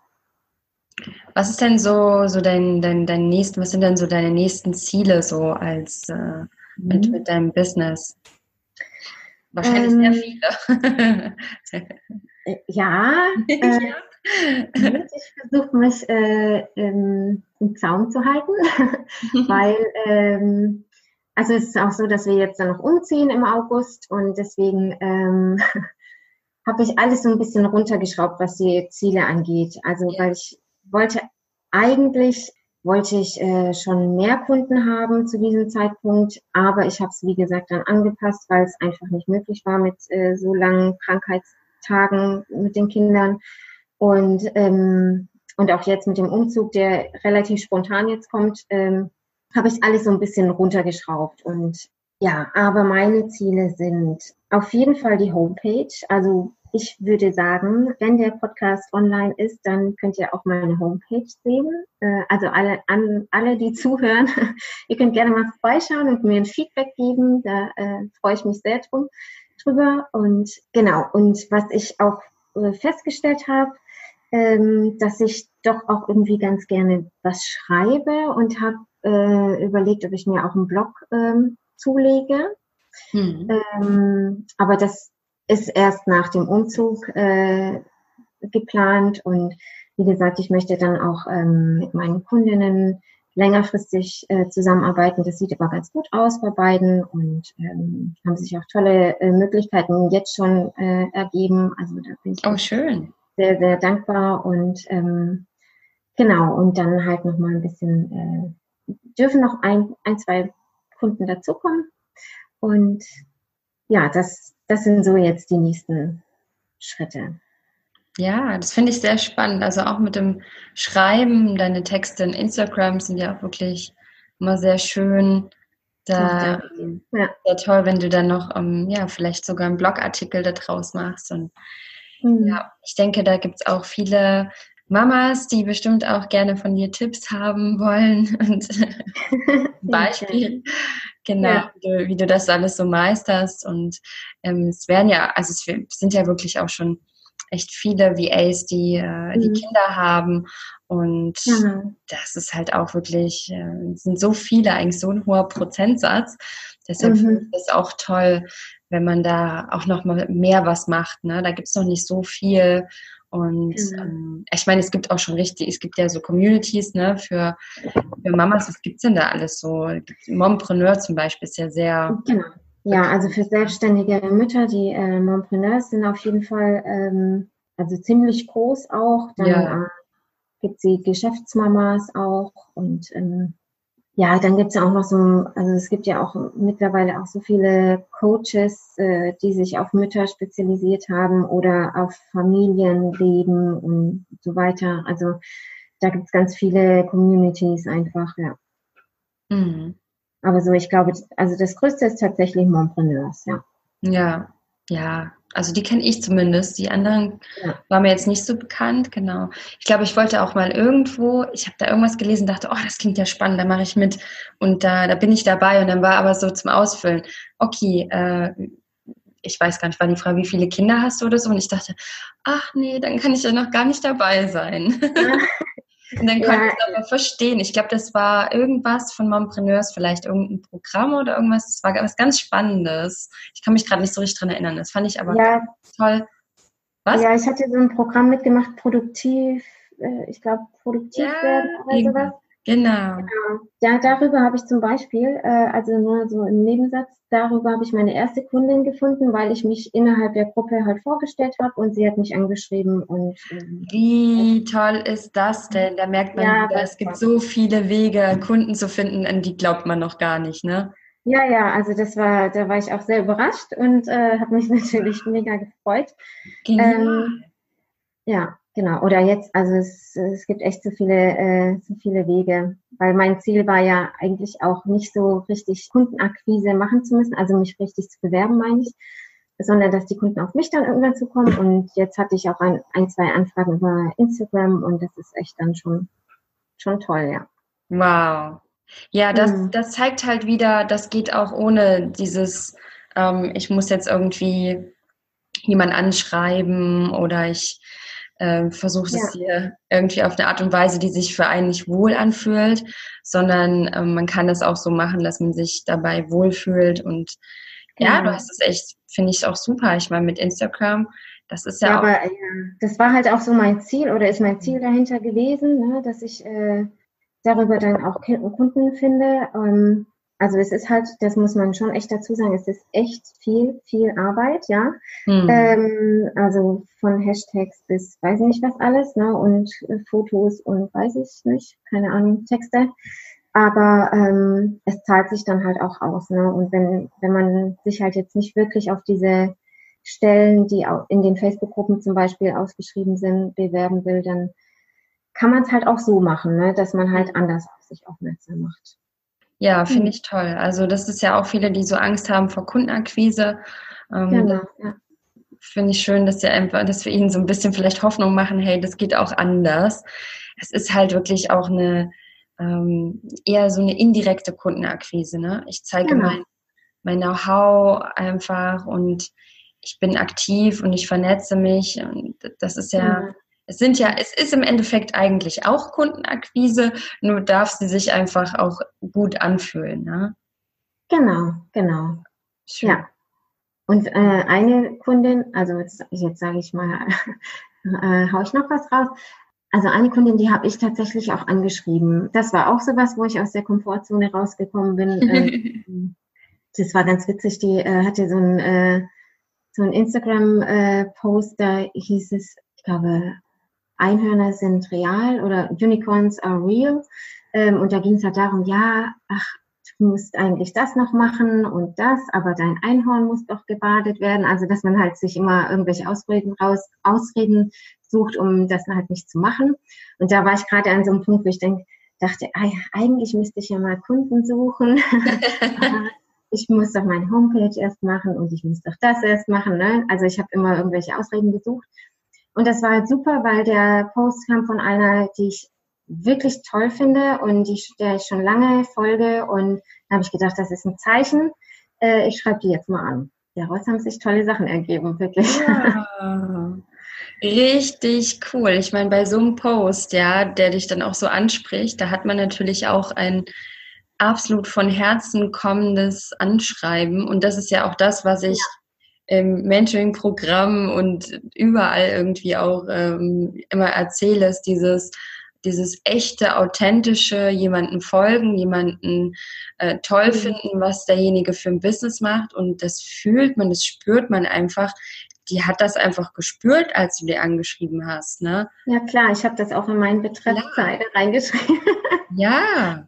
Was ist denn so, so dein, dein, dein nächsten, was sind denn so deine nächsten Ziele so als äh, mit, mhm. mit deinem Business? Wahrscheinlich ähm, sehr viele. Äh, ja, äh, ich versuche mich äh, im, im, Zaum zu halten, weil ähm, also es ist auch so, dass wir jetzt dann noch umziehen im August und deswegen ähm, habe ich alles so ein bisschen runtergeschraubt, was die Ziele angeht. Also weil ich wollte eigentlich wollte ich äh, schon mehr Kunden haben zu diesem Zeitpunkt, aber ich habe es wie gesagt dann angepasst, weil es einfach nicht möglich war mit äh, so langen Krankheitstagen mit den Kindern und ähm, und auch jetzt mit dem Umzug, der relativ spontan jetzt kommt, ähm, habe ich alles so ein bisschen runtergeschraubt und ja, aber meine Ziele sind auf jeden Fall die Homepage, also ich würde sagen, wenn der Podcast online ist, dann könnt ihr auch meine Homepage sehen. Äh, also alle, an, alle, die zuhören, ihr könnt gerne mal vorbeischauen und mir ein Feedback geben. Da äh, freue ich mich sehr drum, drüber. Und genau, und was ich auch äh, festgestellt habe, ähm, dass ich doch auch irgendwie ganz gerne was schreibe und habe äh, überlegt, ob ich mir auch einen Blog ähm, zulege. Hm. Ähm, aber das ist erst nach dem Umzug äh, geplant und wie gesagt, ich möchte dann auch ähm, mit meinen Kundinnen längerfristig äh, zusammenarbeiten. Das sieht aber ganz gut aus bei beiden und ähm, haben sich auch tolle äh, Möglichkeiten jetzt schon äh, ergeben. Also da bin ich oh, schön. sehr, sehr dankbar und ähm, genau, und dann halt nochmal ein bisschen, äh, dürfen noch ein, ein, zwei Kunden dazukommen. Und ja, das das sind so jetzt die nächsten Schritte. Ja, das finde ich sehr spannend. Also auch mit dem Schreiben, deine Texte in Instagram sind ja auch wirklich immer sehr schön. Da ja. sehr toll, wenn du dann noch um, ja, vielleicht sogar einen Blogartikel daraus machst. Und mhm. ja, ich denke, da gibt es auch viele Mamas, die bestimmt auch gerne von dir Tipps haben wollen und Beispiel. Genau, ja. wie, du, wie, du, das alles so meisterst. Und ähm, es werden ja, also es sind ja wirklich auch schon echt viele VAs, die, äh, die mhm. Kinder haben. Und ja. das ist halt auch wirklich, äh, sind so viele, eigentlich so ein hoher Prozentsatz. Deshalb mhm. finde ich es auch toll, wenn man da auch noch mal mehr was macht. Ne? Da gibt es noch nicht so viel. Und genau. ähm, ich meine, es gibt auch schon richtig, es gibt ja so Communities ne, für, für Mamas. Was gibt es denn da alles so? Mompreneur zum Beispiel ist ja sehr. Genau. Ja, also für selbstständige Mütter, die äh, Mompreneurs sind auf jeden Fall ähm, also ziemlich groß auch. Dann ja. äh, gibt es die Geschäftsmamas auch und ähm, ja, dann gibt es ja auch noch so, also es gibt ja auch mittlerweile auch so viele Coaches, äh, die sich auf Mütter spezialisiert haben oder auf Familienleben und so weiter. Also da gibt es ganz viele Communities einfach, ja. Mhm. Aber so, ich glaube, also das Größte ist tatsächlich Mompreneurs, ja. Ja, ja, also die kenne ich zumindest. Die anderen ja. waren mir jetzt nicht so bekannt, genau. Ich glaube, ich wollte auch mal irgendwo, ich habe da irgendwas gelesen, dachte, oh, das klingt ja spannend, da mache ich mit. Und da, da bin ich dabei und dann war aber so zum Ausfüllen, okay, äh, ich weiß gar nicht, war die Frage, wie viele Kinder hast du oder so? Und ich dachte, ach nee, dann kann ich ja noch gar nicht dabei sein. Und dann konnte ja. ich es aber verstehen. Ich glaube, das war irgendwas von Mompreneurs, vielleicht irgendein Programm oder irgendwas. Das war was ganz Spannendes. Ich kann mich gerade nicht so richtig dran erinnern. Das fand ich aber ja. toll. Was? Ja, ich hatte so ein Programm mitgemacht, produktiv, äh, ich glaube, produktiv ja, werden oder sowas. Genau. genau. Ja, darüber habe ich zum Beispiel, äh, also nur so im Nebensatz, darüber habe ich meine erste Kundin gefunden, weil ich mich innerhalb der Gruppe halt vorgestellt habe und sie hat mich angeschrieben und ähm, wie toll ist das denn? Da merkt man, ja, wieder, es gibt so viele Wege, Kunden zu finden, an die glaubt man noch gar nicht, ne? Ja, ja, also das war, da war ich auch sehr überrascht und äh, habe mich natürlich mega gefreut. Ähm, ja, genau. Oder jetzt, also es, es gibt echt so viele, äh, so viele Wege, weil mein Ziel war ja eigentlich auch nicht so richtig Kundenakquise machen zu müssen, also mich richtig zu bewerben, meine ich, sondern dass die Kunden auf mich dann irgendwann zukommen. Und jetzt hatte ich auch ein, ein zwei Anfragen über Instagram und das ist echt dann schon, schon toll, ja. Wow. Ja, das, mhm. das zeigt halt wieder, das geht auch ohne dieses, ähm, ich muss jetzt irgendwie jemand anschreiben oder ich äh, versuche ja. es hier irgendwie auf eine Art und Weise, die sich für einen nicht wohl anfühlt, sondern ähm, man kann das auch so machen, dass man sich dabei wohlfühlt und ja, ja du hast es echt, finde ich auch super. Ich meine, mit Instagram, das ist ja, ja auch. Aber, ja, das war halt auch so mein Ziel oder ist mein Ziel dahinter gewesen, ne, dass ich äh, darüber dann auch Kunden finde. Ähm, also es ist halt, das muss man schon echt dazu sagen, es ist echt viel, viel Arbeit, ja. Mhm. Ähm, also von Hashtags bis weiß ich nicht was alles, ne? Und äh, Fotos und weiß ich nicht, keine Ahnung, Texte. Aber ähm, es zahlt sich dann halt auch aus, ne? Und wenn, wenn man sich halt jetzt nicht wirklich auf diese Stellen, die auch in den Facebook-Gruppen zum Beispiel ausgeschrieben sind, bewerben will, dann kann man es halt auch so machen, ne? dass man halt anders auf sich aufmerksam macht. Ja, finde hm. ich toll. Also das ist ja auch viele, die so Angst haben vor Kundenakquise. Ähm, genau, ja. Finde ich schön, dass wir einfach, dass wir ihnen so ein bisschen vielleicht Hoffnung machen, hey, das geht auch anders. Es ist halt wirklich auch eine ähm, eher so eine indirekte Kundenakquise. Ne? Ich zeige genau. mein, mein Know-how einfach und ich bin aktiv und ich vernetze mich. Und das ist ja, genau. Es sind ja, es ist im Endeffekt eigentlich auch Kundenakquise, nur darf sie sich einfach auch gut anfühlen. Ne? Genau, genau. Schön. Ja. Und äh, eine Kundin, also jetzt, jetzt sage ich mal, äh, hau ich noch was raus. Also eine Kundin, die habe ich tatsächlich auch angeschrieben. Das war auch sowas, wo ich aus der Komfortzone rausgekommen bin. Ähm, das war ganz witzig. Die äh, hatte so ein, äh, so ein Instagram-Post, äh, da hieß es, ich glaube, Einhörner sind real oder Unicorns are real. Ähm, und da ging es halt darum, ja, ach, du musst eigentlich das noch machen und das, aber dein Einhorn muss doch gebadet werden. Also, dass man halt sich immer irgendwelche Ausreden raus, Ausreden sucht, um das halt nicht zu machen. Und da war ich gerade an so einem Punkt, wo ich denk, dachte, eigentlich müsste ich ja mal Kunden suchen. ich muss doch meine Homepage erst machen und ich muss doch das erst machen. Ne? Also ich habe immer irgendwelche Ausreden gesucht. Und das war halt super, weil der Post kam von einer, die ich wirklich toll finde und die, der ich schon lange folge. Und da habe ich gedacht, das ist ein Zeichen. Äh, ich schreibe die jetzt mal an. Daraus haben sich tolle Sachen ergeben, wirklich. Ja. Richtig cool. Ich meine, bei so einem Post, ja, der dich dann auch so anspricht, da hat man natürlich auch ein absolut von Herzen kommendes Anschreiben. Und das ist ja auch das, was ich ja im Mentoring-Programm und überall irgendwie auch ähm, immer erzähle, ist dieses, dieses echte, authentische, jemanden folgen, jemanden äh, toll mhm. finden, was derjenige für ein Business macht. Und das fühlt man, das spürt man einfach. Die hat das einfach gespürt, als du dir angeschrieben hast, ne? Ja klar, ich habe das auch in meinen Betreffzeile ja. reingeschrieben. ja.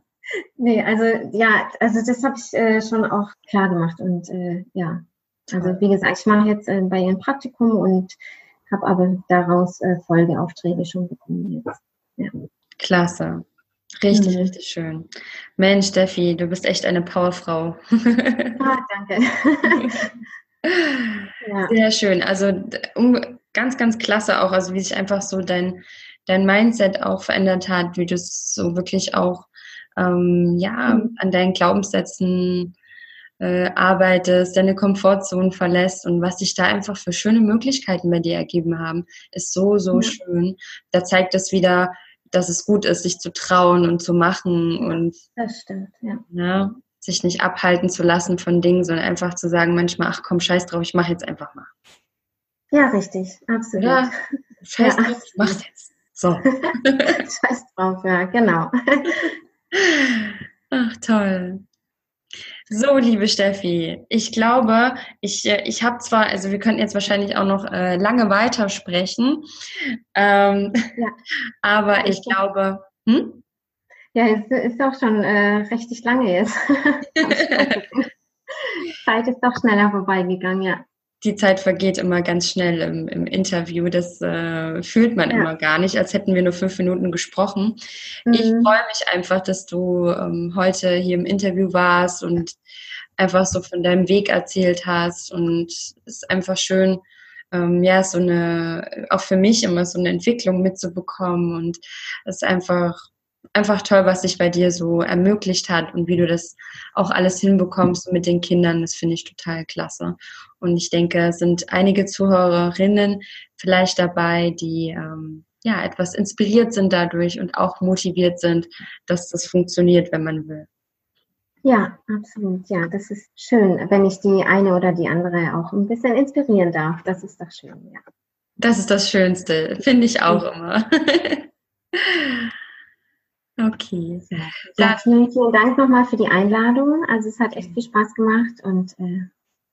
Nee, also ja, also das habe ich äh, schon auch klar gemacht und äh, ja, also wie gesagt, ich mache jetzt äh, bei ihr ein Praktikum und habe aber daraus äh, Folgeaufträge schon bekommen jetzt. Ja. Klasse. Richtig, mhm. richtig schön. Mensch, Steffi, du bist echt eine Powerfrau. ah, danke. ja. Sehr schön. Also ganz, ganz klasse auch, also wie sich einfach so dein, dein Mindset auch verändert hat, wie du es so wirklich auch ähm, ja, mhm. an deinen Glaubenssätzen äh, arbeitest, deine Komfortzone verlässt und was sich da einfach für schöne Möglichkeiten bei dir ergeben haben, ist so, so ja. schön. Da zeigt es wieder, dass es gut ist, sich zu trauen und zu machen und das stimmt, ja. Ne, sich nicht abhalten zu lassen von Dingen, sondern einfach zu sagen, manchmal, ach komm, scheiß drauf, ich mach jetzt einfach mal. Ja, richtig, absolut. Ja, scheiß ja, drauf, ich mach's jetzt. So. scheiß drauf, ja, genau. Ach, toll. So, liebe Steffi, ich glaube, ich, äh, ich habe zwar, also wir könnten jetzt wahrscheinlich auch noch äh, lange weitersprechen, ähm, ja. aber ich glaube, hm? Ja, es ist auch schon äh, richtig lange jetzt. Zeit ist doch schneller vorbeigegangen, ja die Zeit vergeht immer ganz schnell im, im Interview. Das äh, fühlt man ja. immer gar nicht, als hätten wir nur fünf Minuten gesprochen. Mhm. Ich freue mich einfach, dass du ähm, heute hier im Interview warst und einfach so von deinem Weg erzählt hast. Und es ist einfach schön, ähm, ja, so eine, auch für mich immer so eine Entwicklung mitzubekommen. Und es ist einfach einfach toll, was sich bei dir so ermöglicht hat und wie du das auch alles hinbekommst mit den Kindern. Das finde ich total klasse. Und ich denke, es sind einige Zuhörerinnen vielleicht dabei, die ähm, ja etwas inspiriert sind dadurch und auch motiviert sind, dass das funktioniert, wenn man will. Ja, absolut. Ja, das ist schön, wenn ich die eine oder die andere auch ein bisschen inspirieren darf. Das ist doch schön, ja. Das ist das Schönste, finde ich auch immer. Okay. Ja, vielen, vielen Dank nochmal für die Einladung. Also es hat echt viel Spaß gemacht und äh,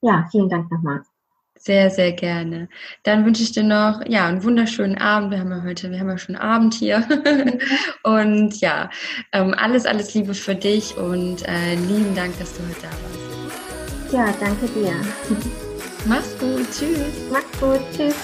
ja, vielen Dank nochmal. Sehr, sehr gerne. Dann wünsche ich dir noch ja einen wunderschönen Abend. Wir haben ja heute, wir haben ja schon Abend hier. und ja, ähm, alles, alles Liebe für dich und äh, lieben Dank, dass du heute da warst. Ja, danke dir. Mach's gut. Tschüss. Mach's gut. Tschüss.